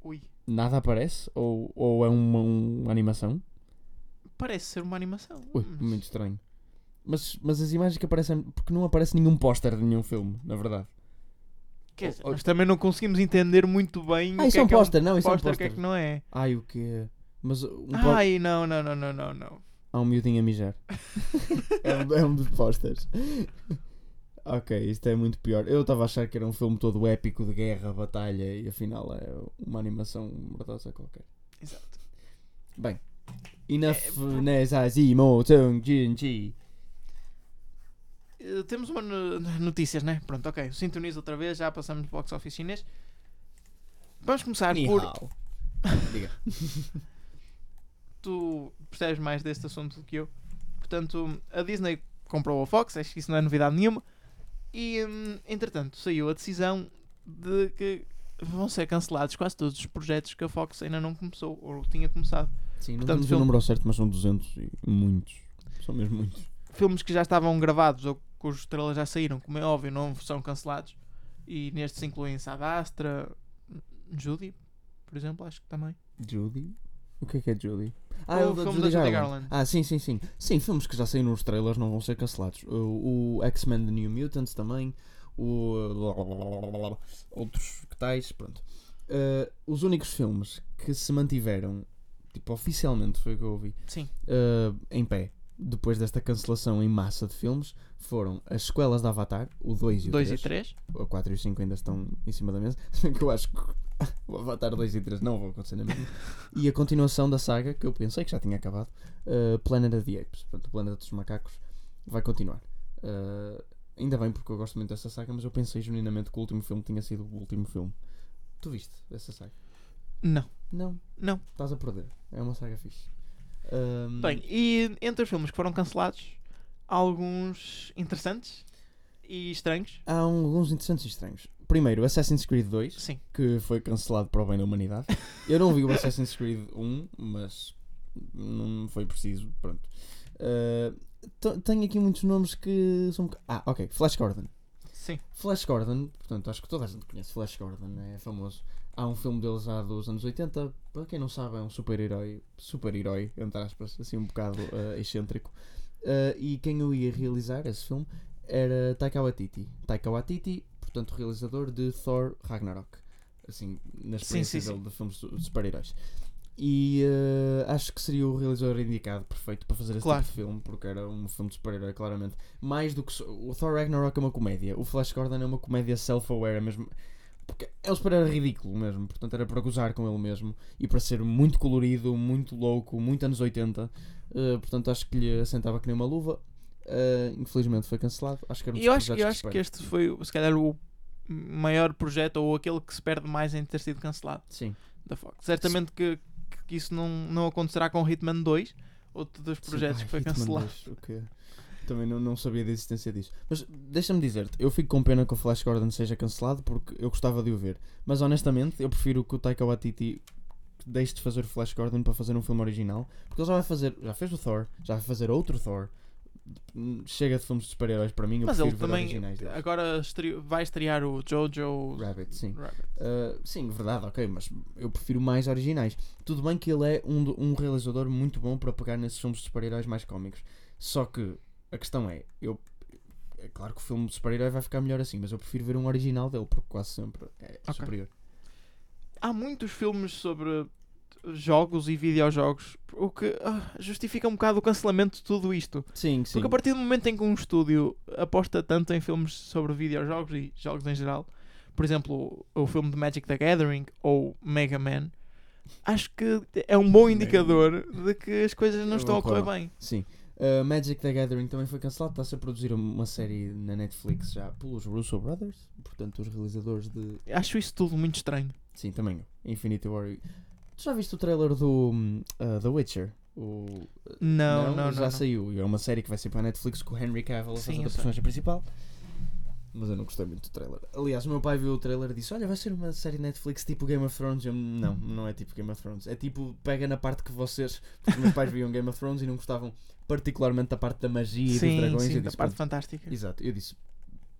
Ui. Nada aparece? Ou, ou é uma, uma animação? Parece ser uma animação. Ui, mas- muito estranho. Mas, mas as imagens que aparecem. Porque não aparece nenhum póster de nenhum filme, na verdade. Quer dizer, nós também não conseguimos entender muito bem Ah, o isso que é é um é um póster, não, isso é um póster, o que é que não é. Ai, o que Mas um Ai, não, não, não, não, não, não. Há um miudinho a mijar. é, um, é um dos pósteres. ok, isto é muito pior. Eu estava a achar que era um filme todo épico de guerra, batalha e afinal é uma animação mordosa qualquer. Exato. Bem, enough É, nessa Zimo Zhong Jin Ji. Eh, temos uma no- notícias, né? Pronto, ok. Sintoniza outra vez, já passamos do box office chinês. Vamos começar Ni por. Diga. Tu percebes mais deste assunto do que eu. Portanto, a Disney comprou a Fox, acho que isso não é novidade nenhuma. E, hum, entretanto, saiu a decisão de que vão ser cancelados quase todos os projetos que a Fox ainda não começou, ou tinha começado. Sim, não Portanto, temos o filme- número ao certo, mas são 200 e muitos. São mesmo muitos. filmes que já estavam gravados ou cujos trailers já saíram, como é óbvio, não são cancelados. E nestes incluem Sad Astra, Judy, por exemplo, acho que também. Judy? O que é que é Judy? O é filme da Judy Garland. Ah, sim, sim, sim. Sim, filmes que já saíram nos trailers não vão ser cancelados. O, o X-Men The New Mutants também. O. Outros que tais, pronto. Uh, os únicos filmes que se mantiveram, tipo, oficialmente, foi o que eu ouvi, Sim, uh, em pé, depois desta cancelação em massa de filmes, foram as sequelas de Avatar, o 2 e o 2 3. e 3. O 4 e o 5 ainda estão em cima da mesa. Que eu acho que o Avatar 2 e 3 não vão acontecer na mesma. E a continuação da saga, que eu pensei que já tinha acabado, uh, Planet of the Apes, portanto, o Planeta dos Macacos, vai continuar. Uh, ainda bem porque eu gosto muito dessa saga, mas eu pensei genuinamente que o último filme tinha sido o último filme. Tu viste essa saga? Não, Não, não. estás a perder. É uma saga fixe. Um, Bem, e entre os filmes que foram cancelados, há alguns interessantes e estranhos. Há alguns interessantes e estranhos. Primeiro, Assassin's Creed 2, Sim. que foi cancelado para o bem da humanidade. Eu não vi o Assassin's Creed 1, mas não foi preciso. Pronto. Uh, tenho aqui muitos nomes que são. um Ah, ok. Flash Gordon. Sim. Flash Gordon, portanto, acho que toda a gente conhece Flash Gordon, é famoso. Há um filme deles há dos anos 80, para quem não sabe, é um super-herói, super-herói, entre aspas, assim um bocado eh, excêntrico. Eh, e quem eu ia realizar esse filme era Taika Waititi. Taika Waititi, portanto, realizador de Thor Ragnarok. Assim, na Sim, experiência sim, dele sim. de filmes de super-heróis. E eh, acho que seria o realizador indicado, perfeito, para fazer esse Claro. tipo de filme, porque era um filme de super-herói, claramente. Mais do que. O Thor Ragnarok é uma comédia, o Flash Gordon é uma comédia self-aware, mesmo. Porque é um super-herói ridículo mesmo, portanto era para gozar com ele mesmo e para ser muito colorido, muito louco, muito anos 80. eh, portanto acho que lhe assentava que nem uma luva. Eh, infelizmente foi cancelado. Acho que era um eu acho, eu acho que este foi, se calhar, o maior projeto ou aquele que se perde mais em ter sido cancelado Sim. da Fox. Certamente que, que isso não, não acontecerá com Hitman 2, outro dos projetos Sim. que foi Hitman cancelado. 2, o quê? Também não, não sabia da existência disso. Mas deixa-me dizer-te, eu fico com pena que o Flash Gordon seja cancelado porque eu gostava de o ver. Mas honestamente, eu prefiro que o Taika Waititi deixe de fazer o Flash Gordon para fazer um filme original. Porque ele já vai fazer, já fez o Thor, já vai fazer outro Thor. Chega de filmes de super-heróis para mim, Mas ele também agora estre- vai estrear o Jojo Rabbit, sim. Rabbit. Uh, sim, verdade, ok, mas eu prefiro mais originais. Tudo bem que ele é um, um realizador muito bom para pegar nesses filmes de super-heróis mais cómicos. Só que a questão é, eu é claro que o filme de super-herói vai ficar melhor assim, mas eu prefiro ver um original dele, porque quase sempre é Ok. superior. Há muitos filmes sobre jogos e videojogos, o que ah, justifica um bocado o cancelamento de tudo isto. Sim, sim. Porque a partir do momento em que um estúdio aposta tanto em filmes sobre videojogos e jogos em geral, por exemplo, o, filme de Magic the Gathering ou Mega Man, acho que é um bom indicador de que as coisas não Eu estão a correr bem. Sim. Uh, Magic the Gathering também foi cancelado, está-se a produzir uma série na Netflix já pelos Russo Brothers, portanto os realizadores de Acho isso tudo muito estranho. Sim, também. Infinity War. Tu já viste o trailer do uh, The Witcher? O... Não, não, não. Já não. saiu. É uma série que vai ser para a Netflix com o Henry Cavill a fazer a personagem principal. Mas eu não gostei muito do trailer. Aliás, o meu pai viu o trailer e disse: Olha, vai ser uma série Netflix tipo Game of Thrones. Eu, não, não é tipo Game of Thrones. É tipo, pega na parte que vocês. Porque meus pais viam Game of Thrones e não gostavam particularmente da parte da magia e dos dragões. sim, eu da disse, parte fantástica. Exato, eu disse: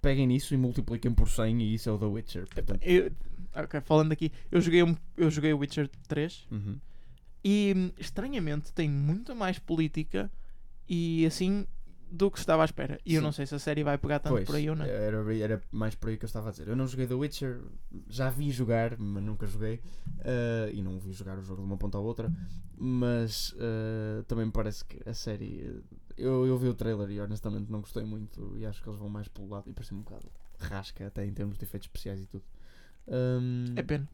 Peguem nisso e multipliquem por 100 e isso é o The Witcher. Portanto, Eu, ok, falando aqui, eu joguei, um, eu joguei o Witcher 3 uhum. e estranhamente tem muito mais política e assim do que estava à espera. E eu Sim. não sei se a série vai pegar tanto Pois, por aí ou não. Era, era mais por aí que eu estava a dizer. Eu não joguei The Witcher, já vi jogar, mas nunca joguei. eh, e não vi jogar o jogo de uma ponta à outra. Mas eh, também me parece que a série. Eu, eu vi o trailer e honestamente não gostei muito. E acho que eles vão mais pelo lado. E parece um bocado rasca, até em termos de efeitos especiais e tudo. Ahm, É pena.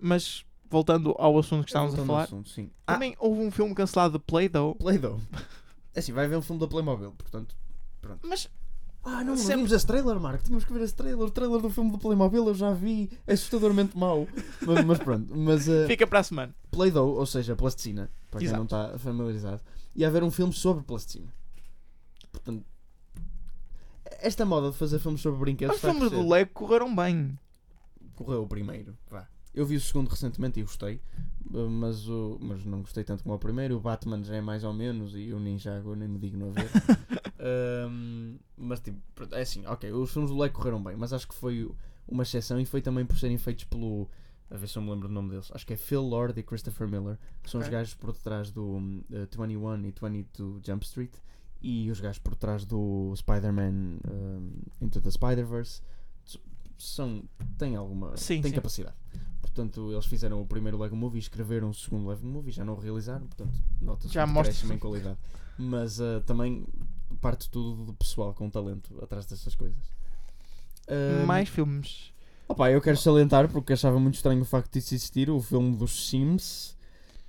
Mas voltando ao assunto que estávamos a voltando falar, assunto, sim. Ah, também houve um filme cancelado de Play-Doh, Play-Doh. É assim, vai haver um filme da Playmobil, portanto. mas Ah, não, não Sempre- vimos esse trailer, Marco. Tínhamos que ver esse trailer. O trailer do filme do Playmobil eu já vi. Assustadormente mau. mas, mas pronto. Mas uh, fica para a semana. Play-Doh, ou seja, plasticina, para quem Exato. não está familiarizado, ia haver um filme sobre plasticina. Portanto, esta moda de fazer filmes sobre brinquedos Os filmes do. Lego correram bem. correu o primeiro. Vá. Eu vi o segundo recentemente e gostei, mas, o, mas não gostei tanto como o primeiro. O Batman já é mais ou menos e o Ninjago eu nem me digno a ver. Um, mas tipo, é assim, ok, os filmes do Lego correram bem, mas acho que foi uma exceção e foi também por serem feitos pelo. A ver se eu me lembro do nome deles. Acho que é Phil Lord e Christopher Miller, que são os Ok. gajos por detrás do um, uh, 21 e 22 Jump Street e os gajos por trás do Spider-Man um, Into the Spider-Verse. São, têm alguma. Sim, têm sim. capacidade. Portanto, eles fizeram o primeiro Lego Movie, escreveram o segundo Lego Movie, já não o realizaram, portanto, nota-se Já um mostra- em qualidade. Mas uh, também parte tudo do pessoal com talento atrás dessas coisas. Um, Mais filmes. Opa, eu quero salientar porque achava muito estranho o facto de isso existir o filme dos Sims,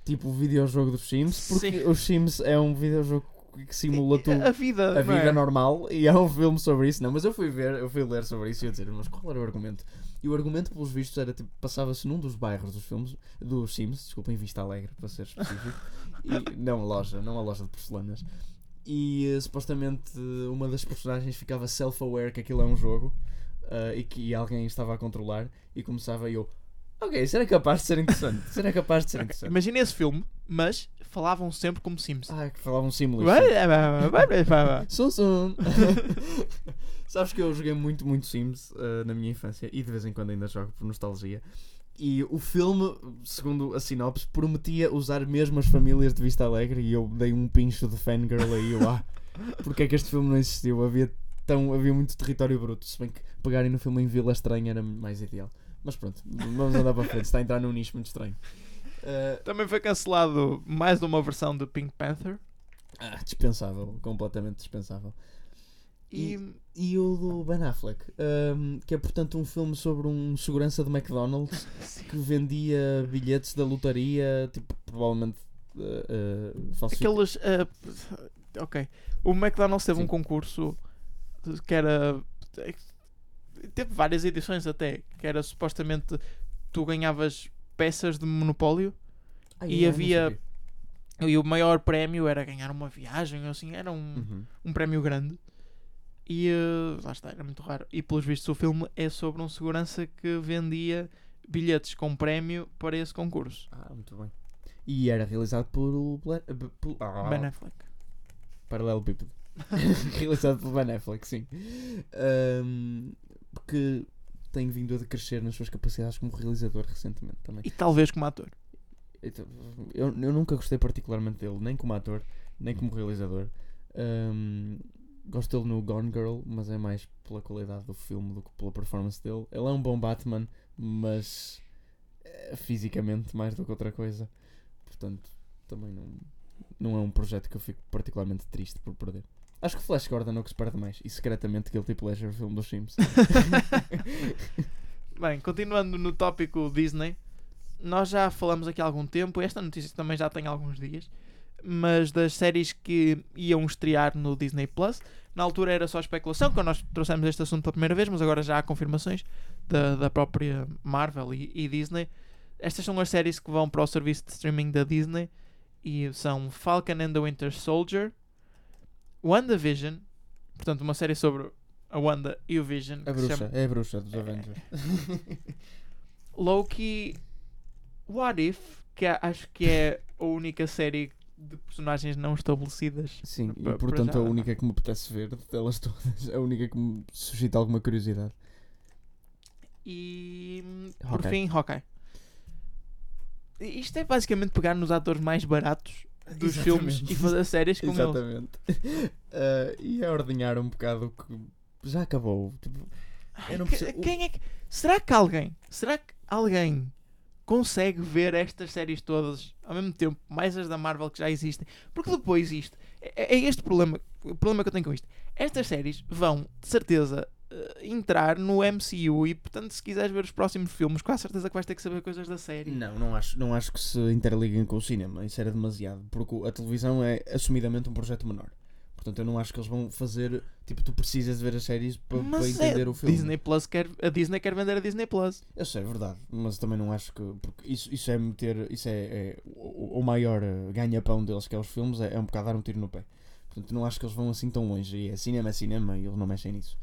tipo o videojogo dos Sims, porque Sim. os Sims é um videojogo que simula tu A vida. a não vida é? normal e há um filme sobre isso. Não, mas eu fui ver, eu fui ler sobre isso e eu dizer, mas qual era o argumento? E o argumento, pelos vistos, era tipo, passava-se num dos bairros dos filmes, dos Sims, desculpem, Vista Alegre, para ser específico, e, não a loja, não a loja de porcelanas. E eh, supostamente uma das personagens ficava self-aware que aquilo é um jogo. Ah, e que alguém estava a controlar e começava eu, ok, será capaz de ser interessante? Será capaz de ser interessante? Imagina esse filme, mas falavam sempre como Sims. Ah, que falavam. Vai- Sum Sum. Sabes que eu joguei muito, muito Sims ah, na minha infância e de vez em quando ainda jogo por nostalgia. E o filme, segundo a sinopse, prometia usar mesmo as famílias de Vista Alegre e eu dei um pincho de fangirl aí eu, ah, porque é que este filme não existiu? Havia, tão, havia muito território bruto, se bem que pegarem no filme em Vila Estranha era mais ideal. Mas pronto, vamos andar para frente, está a entrar num nicho muito estranho. Ah, Também foi cancelado mais de uma versão de Pink Panther. ah, dispensável, completamente dispensável. E, E o do Ben Affleck, ahm, que é portanto um filme sobre um segurança de McDonald's que vendia bilhetes da lotaria, tipo, provavelmente uh, uh, aqueles. ah, ok. O McDonald's teve Sim. um concurso que era. Teve várias edições até. Que era supostamente tu ganhavas peças de monopólio e havia- e o maior prémio era ganhar uma viagem assim. Era um, Uhum. um prémio grande. E eh, lá está, era muito raro. E pelos vistos o filme é sobre um segurança que vendia bilhetes com prémio para esse concurso. Ah, muito bem. E era realizado por o Bla- eh, por- ah, Ben Affleck. Paralelepípedo. Realizado por Ben Affleck, sim. Ahm, que tem vindo a decrescer nas suas capacidades como realizador recentemente também. E talvez como ator. Então, Eu, eu nunca gostei particularmente dele, nem como ator, nem como realizador. Ahm, gosto dele no Gone Girl, mas é mais pela qualidade do filme do que pela performance dele. Ele é um bom Batman, mas eh, fisicamente mais do que outra coisa. Portanto, também não, não é um projeto que eu fico particularmente triste por perder. Acho que Flash Gordon é o que se perde mais. E secretamente Guilty Pleasure, filme dos Sims. Bem, continuando no tópico Disney, nós já falamos aqui há algum tempo, esta notícia também já tem alguns dias, mas das séries que iam estrear no Disney Plus. Na altura era só especulação, quando nós trouxemos este assunto pela primeira vez, mas agora já há confirmações da, da própria Marvel e, e Disney. Estas são as séries que vão para o serviço de streaming da Disney e são Falcon and the Winter Soldier, WandaVision, portanto, uma série sobre a Wanda e o Vision. A que se chama- bruxa, é a bruxa dos É. Avengers. Loki What If, que acho que é a única série de personagens não estabelecidas. Sim, e portanto a única que me apetece ver delas todas, a única que me suscita alguma curiosidade. E por Hawkeye. fim, Hawkeye. Isto é basicamente pegar nos atores mais baratos dos Exatamente. filmes e fazer séries com eles. Exatamente. Ah, e a ordenhar um bocado o que já acabou. Tipo, Ai, Eu não que- percebo- Quem é que. Será que alguém. Será que alguém consegue ver estas séries todas ao mesmo tempo, mais as da Marvel que já existem? Porque depois isto. É, é este problema. O problema que eu tenho com isto. Estas séries vão, de certeza, entrar no MCU e, portanto, se quiseres ver os próximos filmes, com a certeza que vais ter que saber coisas da série. não, não acho, não acho que se interliguem com o cinema. Isso era demasiado. Porque a televisão é assumidamente um projeto menor. Portanto, eu não acho que eles vão fazer. Tipo, tu precisas de ver as séries para, é, entender o filme. Disney Plus quer, a Disney quer vender a Disney Plus. Eu sei, é verdade, mas também não acho que. Porque isso, isso é meter. Isso é, é o, o maior eh, ganha-pão deles, que é os filmes, é, é um bocado dar um tiro no pé. Portanto, não acho que eles vão assim tão longe. E é cinema, é cinema, e eles não mexem nisso.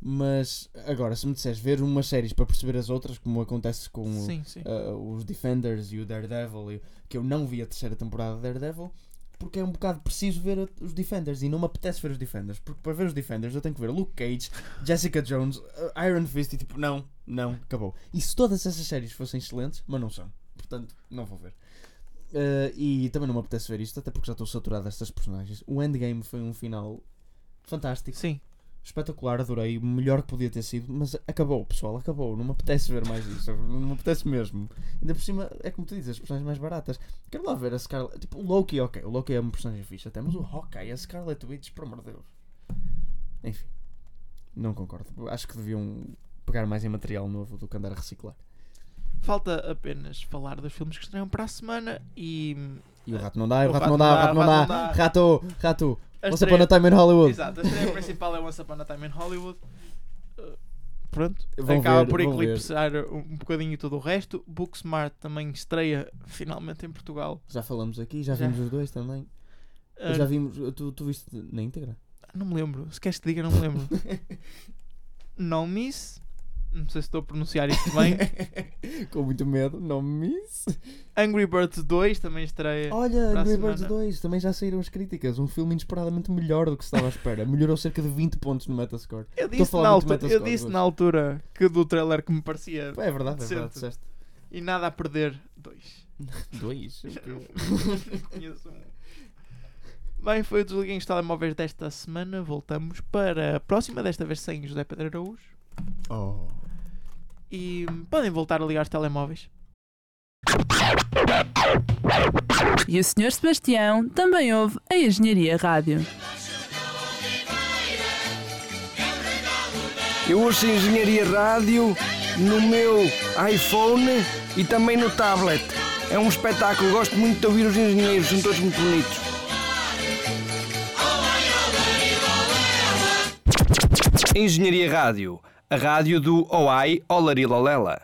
Mas, agora, se me disseres ver umas séries para perceber as outras, como acontece com o- Sim, sim. uh, os Defenders e o Daredevil, e- que eu não vi a terceira temporada de Daredevil, porque é um bocado preciso ver os Defenders e não me apetece ver os Defenders, porque para ver os Defenders eu tenho que ver Luke Cage, Jessica Jones, uh, Iron Fist e tipo, não, não, acabou. E se todas essas séries fossem excelentes, mas não são, portanto, não vou ver. Uh, e também não me apetece ver isto, até porque já estou saturado destas personagens. O Endgame foi um final fantástico Sim. Espetacular, adorei, o melhor que podia ter sido, mas acabou, pessoal, acabou, não me apetece ver mais isso, não me apetece mesmo. Ainda por cima, é como tu dizes, as personagens mais baratas. Quero lá ver a Scarlet, tipo, o Loki, ok, o Loki é uma personagem fixe até, mas o Hawkeye, a Scarlet Witch, por amor de Deus. Enfim, não concordo. Acho que deviam pegar mais em material novo do que andar a reciclar. Falta apenas falar dos filmes que estreiam para a semana e. E o rato não dá, o O rato não dá, o rato não dá. Rato, rato, Once Upon a Time in Hollywood. Exato, a estreia principal é Once Upon a Time in Hollywood. Uh, pronto, Vão acaba ver, por vão ver. eclipsar um, bocadinho todo o resto. Booksmart também estreia finalmente em Portugal. Já falamos aqui, já, Já. vimos os dois também. Uh, Já vimos, tu, tu viste na íntegra? Não me lembro, se queres que te diga, não me lembro. No Miss Não sei se estou a pronunciar isto bem. Com muito medo, não me miss. Angry Birds 2 também estreia. Olha, Angry Birds semana. 2, também já saíram as críticas. Um filme inesperadamente melhor do que se estava à espera. Melhorou cerca de 20 pontos no Metascore. Eu disse, na altura, eu disse hoje. na altura que do trailer que me parecia É verdade, é verdade, Decente. disseste. e nada a perder 2. Dois? Conheço um. Bem, foi o Desliguem os Telemóveis desta semana. Voltamos para a próxima, desta vez sem José Pedro Araújo. Oh. E podem voltar a ligar os telemóveis. E o Sr. Sebastião também ouve a Engenharia Rádio. Eu ouço Engenharia Rádio no meu iPhone e também no tablet. É um espetáculo, gosto muito de ouvir os engenheiros, são todos muito bonitos. Engenharia Rádio, a rádio do OAI Olarilolela.